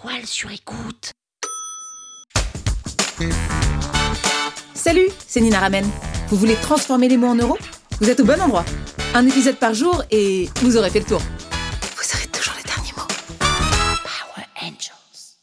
toile sur écoute. Salut, c'est Nina Ramen. Vous voulez transformer les mots en euros? Vous êtes au bon endroit. Un épisode par jour et vous aurez fait le tour. Vous aurez toujours les derniers mots. Power Angels.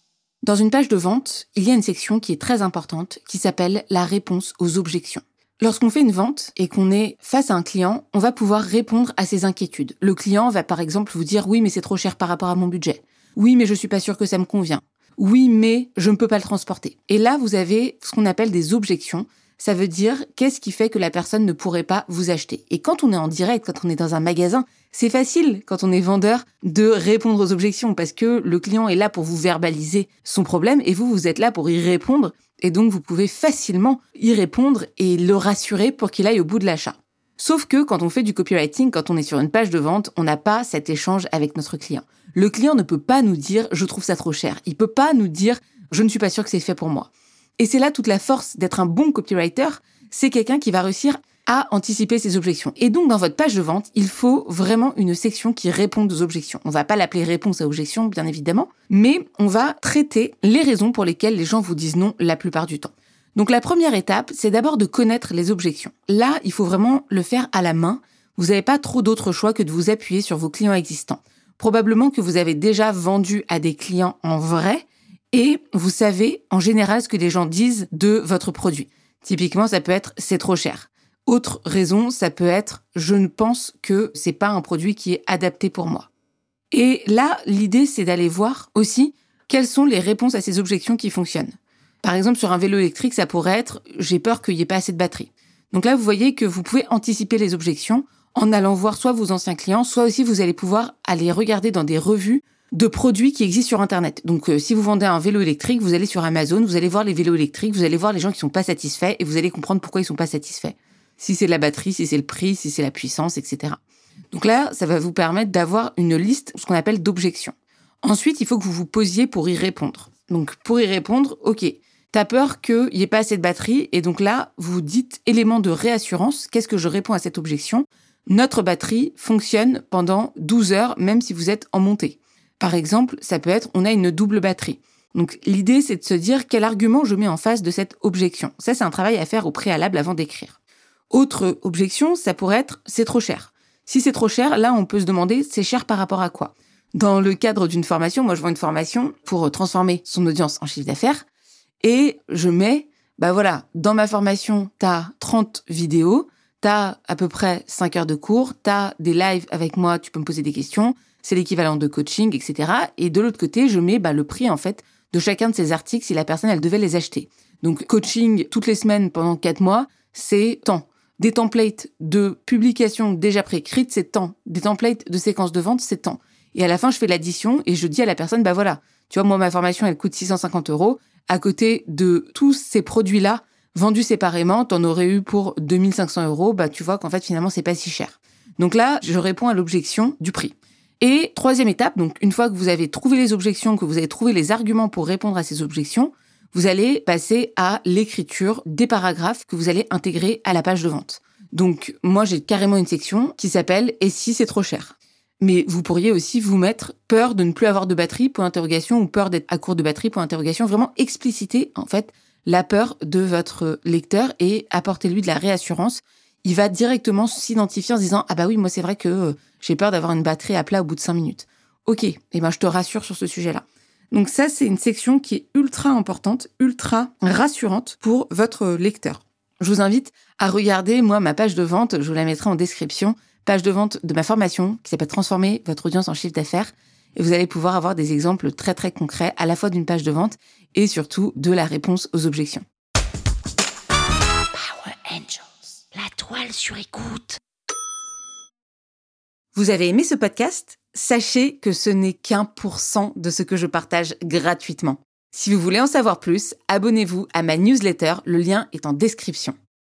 Dans une page de vente, il y a une section qui est très importante qui s'appelle la réponse aux objections. Lorsqu'on fait une vente et qu'on est face à un client, on va pouvoir répondre à ses inquiétudes. Le client va par exemple vous dire oui mais c'est trop cher par rapport à mon budget. Oui mais je suis pas sûr que ça me convient. Oui mais je ne peux pas le transporter. Et là vous avez ce qu'on appelle des objections. Ça veut dire qu'est-ce qui fait que la personne ne pourrait pas vous acheter? Et quand on est en direct, quand on est dans un magasin, c'est facile quand on est vendeur de répondre aux objections parce que le client est là pour vous verbaliser son problème et vous, vous êtes là pour y répondre et donc vous pouvez facilement y répondre et le rassurer pour qu'il aille au bout de l'achat. Sauf que quand on fait du copywriting, quand on est sur une page de vente, on n'a pas cet échange avec notre client. Le client ne peut pas nous dire je trouve ça trop cher. Il peut pas nous dire je ne suis pas sûr que c'est fait pour moi. Et c'est là toute la force d'être un bon copywriter, c'est quelqu'un qui va réussir à anticiper ses objections. Et donc, dans votre page de vente, il faut vraiment une section qui répond aux objections. On va pas l'appeler réponse à objections, bien évidemment, mais on va traiter les raisons pour lesquelles les gens vous disent non la plupart du temps. Donc, la première étape, c'est d'abord de connaître les objections. Là, il faut vraiment le faire à la main. Vous n'avez pas trop d'autres choix que de vous appuyer sur vos clients existants. Probablement que vous avez déjà vendu à des clients en vrai et vous savez en général ce que les gens disent de votre produit. Typiquement, ça peut être c'est trop cher. Autre raison, ça peut être je ne pense que c'est pas un produit qui est adapté pour moi. Et là, l'idée c'est d'aller voir aussi quelles sont les réponses à ces objections qui fonctionnent. Par exemple, sur un vélo électrique, ça pourrait être j'ai peur qu'il n'y ait pas assez de batterie. Donc là, vous voyez que vous pouvez anticiper les objections en allant voir soit vos anciens clients, soit aussi vous allez pouvoir aller regarder dans des revues de produits qui existent sur Internet. Donc, euh, si vous vendez un vélo électrique, vous allez sur Amazon, vous allez voir les vélos électriques, vous allez voir les gens qui sont pas satisfaits et vous allez comprendre pourquoi ils sont pas satisfaits si c'est la batterie, si c'est le prix, si c'est la puissance, etc. Donc là, ça va vous permettre d'avoir une liste, ce qu'on appelle d'objections. Ensuite, il faut que vous vous posiez pour y répondre. Donc pour y répondre, ok, t'as peur qu'il n'y ait pas assez de batterie, et donc là, vous dites élément de réassurance, qu'est-ce que je réponds à cette objection? Notre batterie fonctionne pendant 12 heures, même si vous êtes en montée. Par exemple, ça peut être, on a une double batterie. Donc l'idée, c'est de se dire quel argument je mets en face de cette objection. Ça, c'est un travail à faire au préalable avant d'écrire. Autre objection, ça pourrait être c'est trop cher. Si c'est trop cher, là, on peut se demander c'est cher par rapport à quoi? Dans le cadre d'une formation, moi, je vends une formation pour transformer son audience en chiffre d'affaires et je mets, bah voilà, dans ma formation, t'as 30 vidéos, t'as à peu près 5 heures de cours, t'as des lives avec moi, tu peux me poser des questions, c'est l'équivalent de coaching, etc. Et de l'autre côté, je mets bah, le prix, en fait, de chacun de ces articles si la personne, elle devait les acheter. Donc, coaching toutes les semaines pendant 4 mois, c'est temps des templates de publication déjà préécrites, c'est temps. Des templates de séquences de vente, c'est temps. Et à la fin, je fais l'addition et je dis à la personne, bah voilà, tu vois, moi, ma formation, elle coûte 650 euros. À côté de tous ces produits-là, vendus séparément, t'en aurais eu pour 2500 euros, bah tu vois qu'en fait, finalement, c'est pas si cher. Donc là, je réponds à l'objection du prix. Et troisième étape, donc une fois que vous avez trouvé les objections, que vous avez trouvé les arguments pour répondre à ces objections, vous allez passer à l'écriture des paragraphes que vous allez intégrer à la page de vente. Donc moi j'ai carrément une section qui s'appelle Et si c'est trop cher? Mais vous pourriez aussi vous mettre peur de ne plus avoir de batterie pour interrogation ou peur d'être à court de batterie pour interrogation, vraiment expliciter en fait la peur de votre lecteur et apporter-lui de la réassurance. Il va directement s'identifier en se disant ah bah oui moi c'est vrai que euh, j'ai peur d'avoir une batterie à plat au bout de cinq minutes. Ok, eh ben je te rassure sur ce sujet-là. Donc ça, c'est une section qui est ultra importante, ultra rassurante pour votre lecteur. Je vous invite à regarder, moi, ma page de vente, je vous la mettrai en description, page de vente de ma formation qui s'appelle Transformer votre audience en chiffre d'affaires. Et vous allez pouvoir avoir des exemples très très concrets à la fois d'une page de vente et surtout de la réponse aux objections. Power Angels, la toile sur écoute. Vous avez aimé ce podcast? Sachez que ce n'est qu'un pour cent de ce que je partage gratuitement. Si vous voulez en savoir plus, abonnez-vous à ma newsletter, le lien est en description.